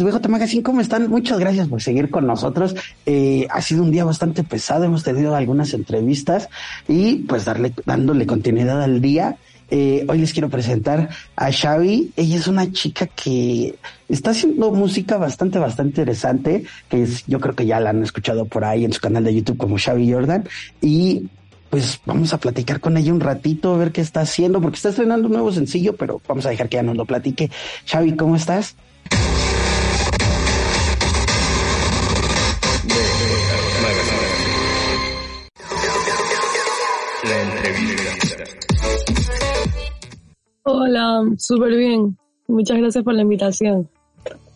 amigos de BJ Magazine, ¿cómo están? Muchas gracias por seguir con nosotros. Eh, ha sido un día bastante pesado, hemos tenido algunas entrevistas y pues darle, dándole continuidad al día. Eh, hoy les quiero presentar a Xavi. Ella es una chica que está haciendo música bastante, bastante interesante, que yo creo que ya la han escuchado por ahí en su canal de YouTube como Xavi Jordan. Y pues vamos a platicar con ella un ratito, ver qué está haciendo, porque está estrenando un nuevo sencillo, pero vamos a dejar que ya nos lo platique. Xavi, ¿cómo estás? Hola, súper bien. Muchas gracias por la invitación.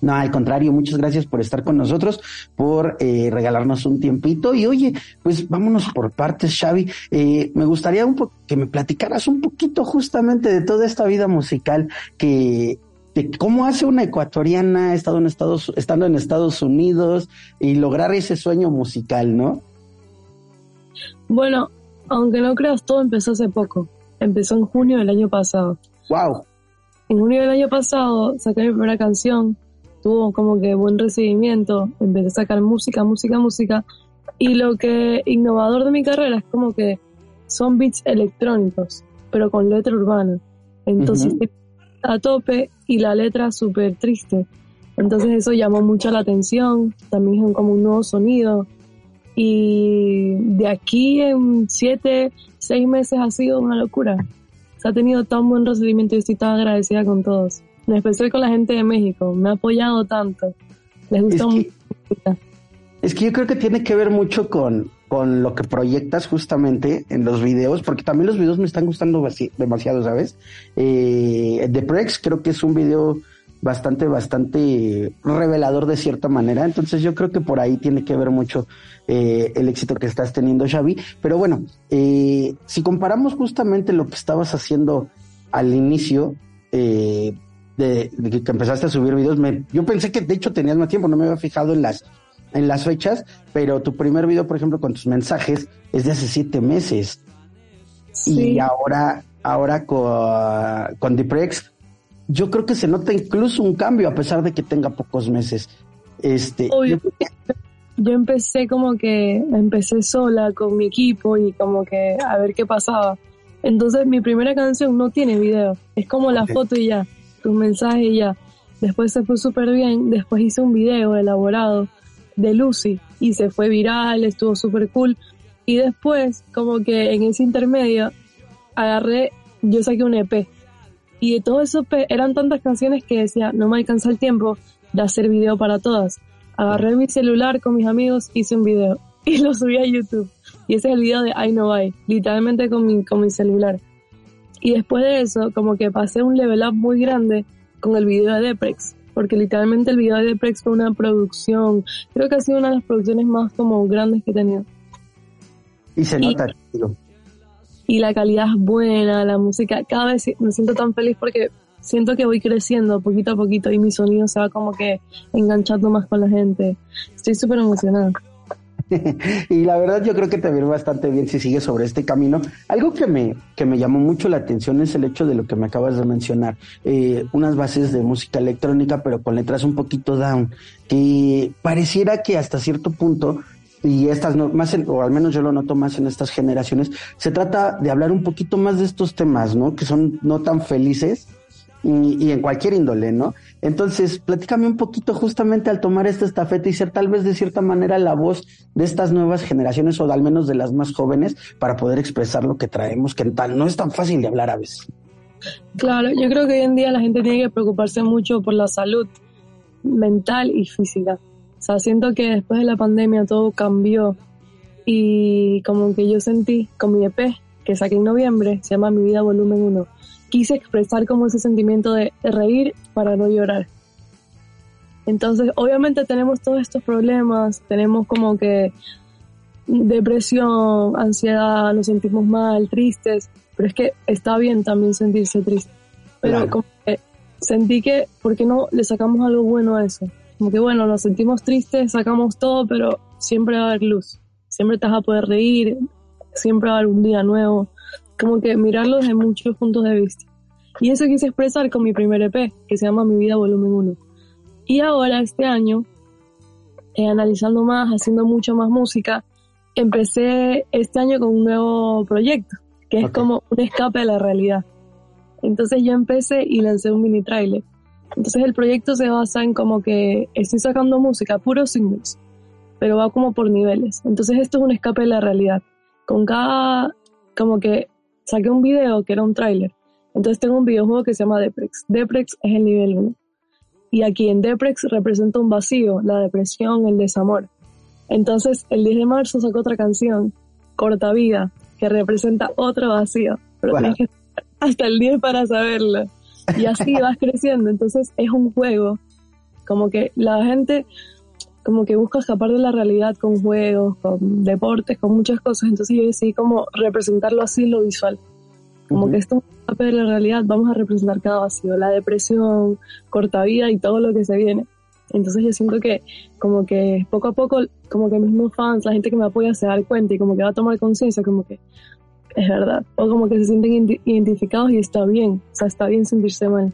No, al contrario, muchas gracias por estar con nosotros, por eh, regalarnos un tiempito. Y oye, pues vámonos por partes, Xavi. Eh, me gustaría un que me platicaras un poquito justamente de toda esta vida musical que, de cómo hace una ecuatoriana estado en Estados, estando en Estados Unidos y lograr ese sueño musical, ¿no? Bueno, aunque no creas, todo empezó hace poco. Empezó en junio del año pasado. Wow. En junio del año pasado saqué mi primera canción, tuvo como que buen recibimiento, empecé a sacar música, música, música, y lo que innovador de mi carrera es como que son beats electrónicos, pero con letra urbana. Entonces a tope y la letra súper triste. Entonces eso llamó mucho la atención, también es como un nuevo sonido. Y de aquí en siete, seis meses ha sido una locura se ha tenido tan buen recibimiento y estoy tan agradecida con todos. En especial con la gente de México. Me ha apoyado tanto. Les gusta mucho. Es que yo creo que tiene que ver mucho con, con lo que proyectas justamente en los videos, porque también los videos me están gustando demasiado, ¿sabes? Eh, The Prex creo que es un video bastante, bastante revelador de cierta manera. Entonces yo creo que por ahí tiene que ver mucho eh, el éxito que estás teniendo, Xavi. Pero bueno, eh, si comparamos justamente lo que estabas haciendo al inicio, eh, de, que empezaste a subir videos, me, yo pensé que de hecho tenías más tiempo, no me había fijado en las, en las fechas, pero tu primer video, por ejemplo, con tus mensajes, es de hace siete meses. Y ahora, ahora con, con Deprex, yo creo que se nota incluso un cambio a pesar de que tenga pocos meses. Este, yo, empecé como que empecé sola con mi equipo y como que a ver qué pasaba. Entonces mi primera canción no tiene video, es como la foto y ya, tu mensaje y ya. Después se fue súper bien, después hice un video elaborado de Lucy y se fue viral, estuvo súper cool. Y después, como que en ese intermedio, agarré, yo saqué un EP y de todo eso eran tantas canciones que decía, no me alcanza el tiempo de hacer video para todas. Agarré mi celular con mis amigos, hice un video y lo subí a YouTube. Y ese es el video de I Know I, literalmente con mi, con mi celular. Y después de eso, como que pasé un level up muy grande con el video de Deprex. Porque literalmente el video de Deprex fue una producción, creo que ha sido una de las producciones más como grandes que he tenido. Y se nota, y la calidad es buena, la música, cada vez me siento tan feliz porque siento que voy creciendo poquito a poquito y mi sonido se va como que enganchando más con la gente. Estoy súper emocionada. y la verdad yo creo que te viene bastante bien si sigues sobre este camino. Algo que me, que me llamó mucho la atención es el hecho de lo que me acabas de mencionar. Eh, unas bases de música electrónica, pero con letras un poquito down, que pareciera que hasta cierto punto y estas no, más o al menos yo lo noto más en estas generaciones, se trata de hablar un poquito más de estos temas, ¿no? Que son no tan felices y, en cualquier índole, ¿no? Entonces, platícame un poquito justamente al tomar esta estafeta y ser tal vez de cierta manera la voz de estas nuevas generaciones o al menos de las más jóvenes para poder expresar lo que traemos, que no es tan fácil de hablar a veces. Claro, yo creo que hoy en día la gente tiene que preocuparse mucho por la salud mental y física o sea, siento que después de la pandemia todo cambió y como que yo sentí con mi EP que saqué en noviembre, se llama Mi Vida Volumen 1, quise expresar como ese sentimiento de reír para no llorar. Entonces, obviamente tenemos todos estos problemas, tenemos como que depresión, ansiedad, nos sentimos mal, tristes, pero es que está bien también sentirse triste. Pero como que sentí que, ¿por qué no le sacamos algo bueno a eso? Como que bueno, nos sentimos tristes, sacamos todo, pero siempre va a haber luz. Siempre te vas a poder reír, siempre va a haber un día nuevo. Como que mirarlo desde muchos puntos de vista. Y eso quise expresar con mi primer EP, que se llama Mi Vida Volumen 1. Y ahora, este año, eh, analizando más, haciendo mucho más música, empecé este año con un nuevo proyecto, que es como un escape de la realidad. Entonces yo empecé y lancé un mini trailer. Entonces el proyecto se basa en como que estoy sacando música, puros singles, pero va como por niveles. Entonces esto es un escape de la realidad. Con cada, como que saqué un video que era un tráiler. Entonces tengo un videojuego que se llama Deprex. Deprex es el nivel 1. Y aquí en Deprex representa un vacío, la depresión, el desamor. Entonces el 10 de marzo saco otra canción, Corta Vida, que representa otro vacío. Pero que hasta el 10 para saberlo. Y así vas creciendo. Entonces es un juego. Como que la gente como que busca escapar de la realidad con juegos, con deportes, con muchas cosas. Entonces yo decidí como representarlo así lo visual. Como que esto escape de la realidad, vamos a representar cada vacío, la depresión, corta vida y todo lo que se viene. Entonces yo siento que como que poco a poco, como que mismos fans, la gente que me apoya se da cuenta y como que va a tomar conciencia, como que es verdad. O como que se sienten identificados y está bien. O sea, está bien sentirse mal.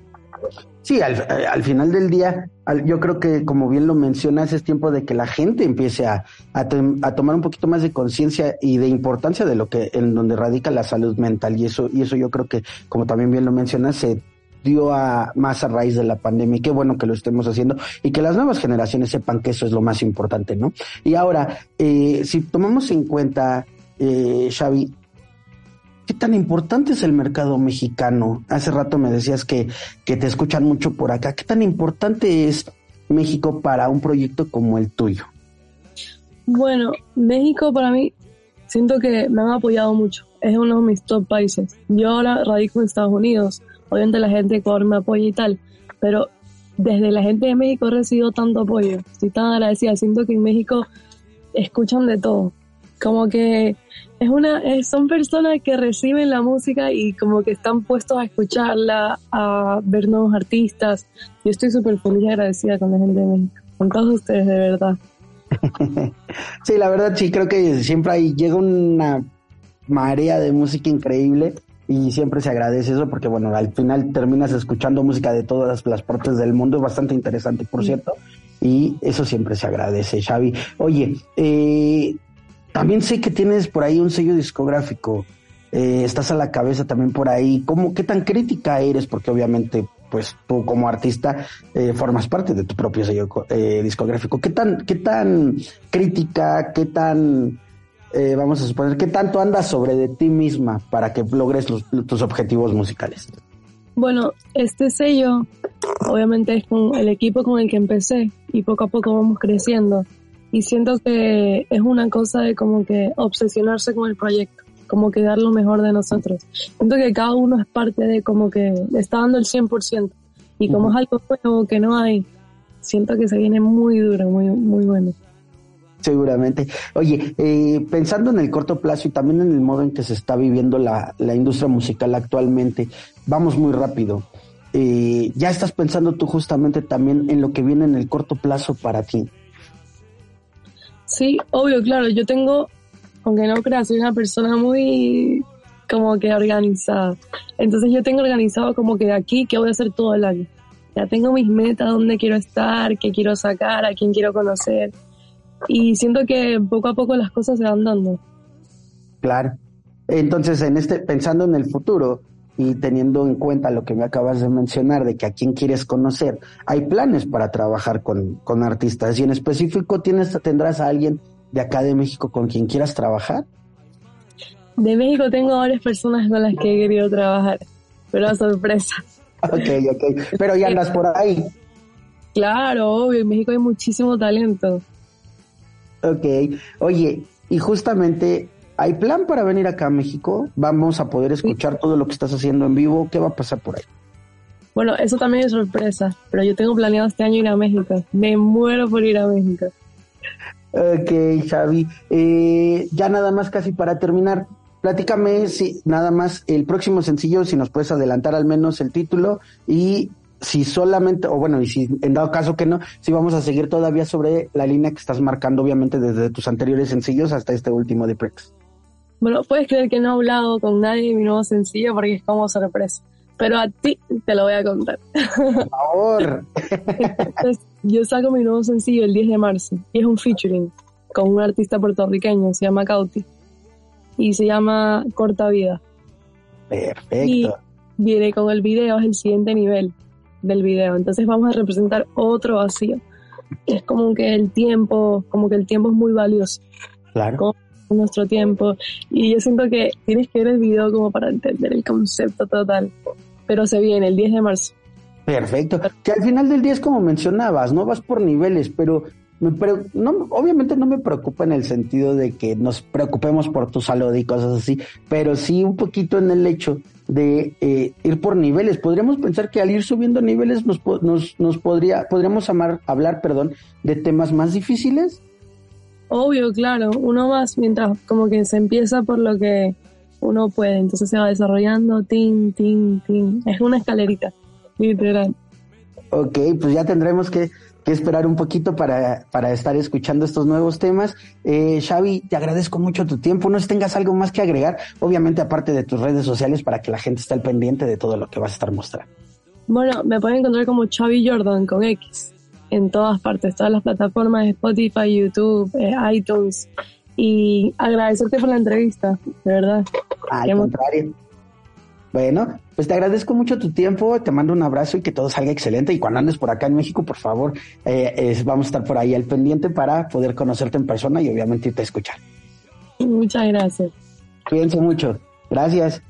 Sí, al, final del día, yo creo que como bien lo mencionas, es tiempo de que la gente empiece a, a, tomar un poquito más de conciencia y de importancia de lo que, en donde radica la salud mental. Y eso, y eso yo creo que, como también bien lo mencionas, se dio a, más a raíz de la pandemia y qué bueno que lo estemos haciendo y que las nuevas generaciones sepan que eso es lo más importante, ¿no? Y ahora, eh, si tomamos en cuenta, eh, Xavi, ¿Qué tan importante es el mercado mexicano? Hace rato me decías que, que te escuchan mucho por acá. ¿Qué tan importante es México para un proyecto como el tuyo? Bueno, México para mí siento que me han apoyado mucho. Es uno de mis top países. Yo ahora radico en Estados Unidos. Obviamente la gente de Ecuador me apoya y tal. Pero desde la gente de México he recibido tanto apoyo. Estoy tan agradecida. Siento que en México escuchan de todo. Como que es una, son personas que reciben la música y como que están puestos a escucharla, a ver nuevos artistas. Yo estoy súper feliz y agradecida con la gente de México, con todos ustedes, de verdad. sí, la verdad sí, creo que siempre hay, llega una marea de música increíble y siempre se agradece eso porque bueno, al final terminas escuchando música de todas las partes del mundo, bastante interesante, por cierto. Y eso siempre se agradece, Xavi. Oye, eh, también sé que tienes por ahí un sello discográfico. Eh, estás a la cabeza también por ahí. ¿Cómo, qué tan crítica eres? Porque obviamente, pues tú como artista eh, formas parte de tu propio sello eh, discográfico. ¿Qué tan, qué tan crítica, qué tan, vamos a suponer, qué tanto andas sobre de ti misma para que logres tus objetivos musicales? Bueno, este sello, obviamente es con el equipo con el que empecé y poco a poco vamos creciendo y siento que es una cosa de como que obsesionarse con el proyecto, como que dar lo mejor de nosotros. Siento que cada uno es parte de como que está dando el 100% y como es algo nuevo que no hay, siento que se viene muy duro, muy, muy bueno. Seguramente. Oye, eh, pensando en el corto plazo y también en el modo en que se está viviendo la, la industria musical actualmente, vamos muy rápido. Eh, ¿Ya estás pensando tú justamente también en lo que viene en el corto plazo para ti? Sí, obvio, claro. Yo tengo, aunque no creas, soy una persona muy como que organizada. Entonces yo tengo organizado como que de aquí qué voy a hacer todo el año. Ya tengo mis metas, dónde quiero estar, qué quiero sacar, a quién quiero conocer. Y siento que poco a poco las cosas se van dando. Claro. Entonces, en este, pensando en el futuro, y teniendo en cuenta lo que me acabas de mencionar de que a quién quieres conocer, hay planes para trabajar con, con artistas y en específico tienes, tendrás a alguien de acá de México con quien quieras trabajar. De México tengo varias personas con las que he querido trabajar, pero a sorpresa. ok, ok, pero ya andas por ahí. Claro, obvio, en México hay muchísimo talento. Ok, oye, y justamente ¿Hay plan para venir acá a México? ¿Vamos a poder escuchar todo lo que estás haciendo en vivo? ¿Qué va a pasar por ahí? Bueno, eso también es sorpresa, pero yo tengo planeado este año ir a México. Me muero por ir a México. Ok, Xavi. Eh, ya nada más casi para terminar, platícame si nada más el próximo sencillo, si nos puedes adelantar al menos el título y si solamente, o bueno, y si en dado caso que no, si vamos a seguir todavía sobre la línea que estás marcando, obviamente desde tus anteriores sencillos hasta este último de Prex. Bueno, puedes creer que no he hablado con nadie de mi nuevo sencillo porque es como sorpresa. Pero a ti te lo voy a contar. Por favor. yo saco mi nuevo sencillo el 10 de marzo y es un featuring con un artista puertorriqueño, se llama Cauti y se llama Corta Vida. Perfecto. Y viene con el video, es el siguiente nivel del video. Entonces vamos a representar otro vacío. Es como que el tiempo, como que el tiempo es muy valioso. Claro. Nuestro tiempo. Y yo siento que tienes que ver el video como para entender el concepto total. Pero se viene el 10 de marzo. Perfecto. Que al final del día es como mencionabas, no vas por niveles, pero me no, obviamente no me preocupa en el sentido de que nos preocupemos por tu salud y cosas así, pero sí un poquito en el hecho de eh, ir por niveles. Podríamos pensar que al ir subiendo niveles nos, nos, nos podría, podríamos amar, hablar, perdón, de temas más difíciles. Obvio, claro, uno más mientras como que se empieza por lo que uno puede, entonces se va desarrollando, tin, tin, tin. Es una escalerita, literal. Ok, pues ya tendremos que que esperar un poquito para, para estar escuchando estos nuevos temas. Eh, Xavi, te agradezco mucho tu tiempo. No sé si tengas algo más que agregar, obviamente aparte de tus redes sociales, para que la gente esté al pendiente de todo lo que vas a estar mostrando. Bueno, me pueden encontrar como Xavi Jordan con X en todas partes, todas las plataformas, Spotify, YouTube, eh, iTunes. Y agradecerte por la entrevista, de verdad. Al contrario. Bueno, pues te agradezco mucho tu tiempo, te mando un abrazo y que todo salga excelente. Y cuando andes por acá en México, por favor, eh, vamos a estar por ahí al pendiente para poder conocerte en persona y obviamente irte a escuchar. Muchas gracias. Cuídense mucho. Gracias.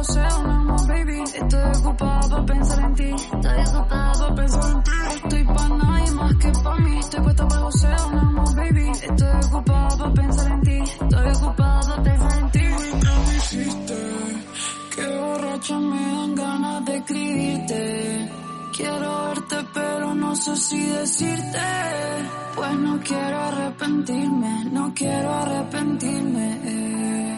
Estoy ocupada para pensar en ti. Estoy ocupada para pensar en ti. Estoy pa' nadie más que pa' mí. Estoy puesta para poseo un amor, baby. Estoy ocupada para pensar en ti. Estoy ocupada para pensar en ti. ¿Qué hiciste? Que borracha me dan ganas de escribirte. Quiero verte, pero no sé si decirte. Pues no quiero arrepentirme, no quiero arrepentirme.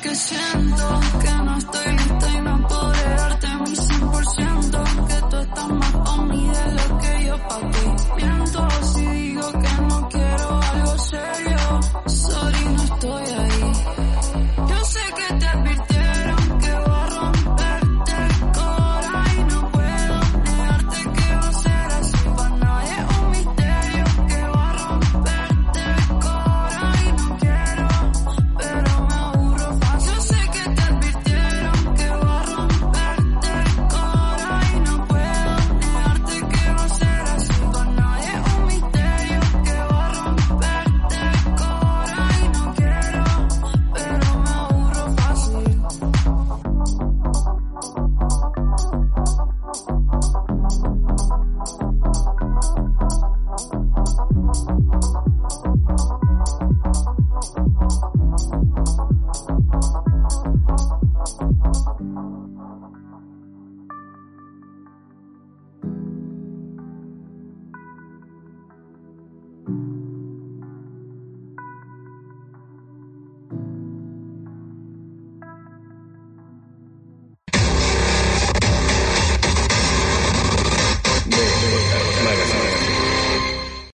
Porque siento que no estoy lista y no podré darte mi 100%. Que tú estás más pa' mí de lo que yo pa' ti.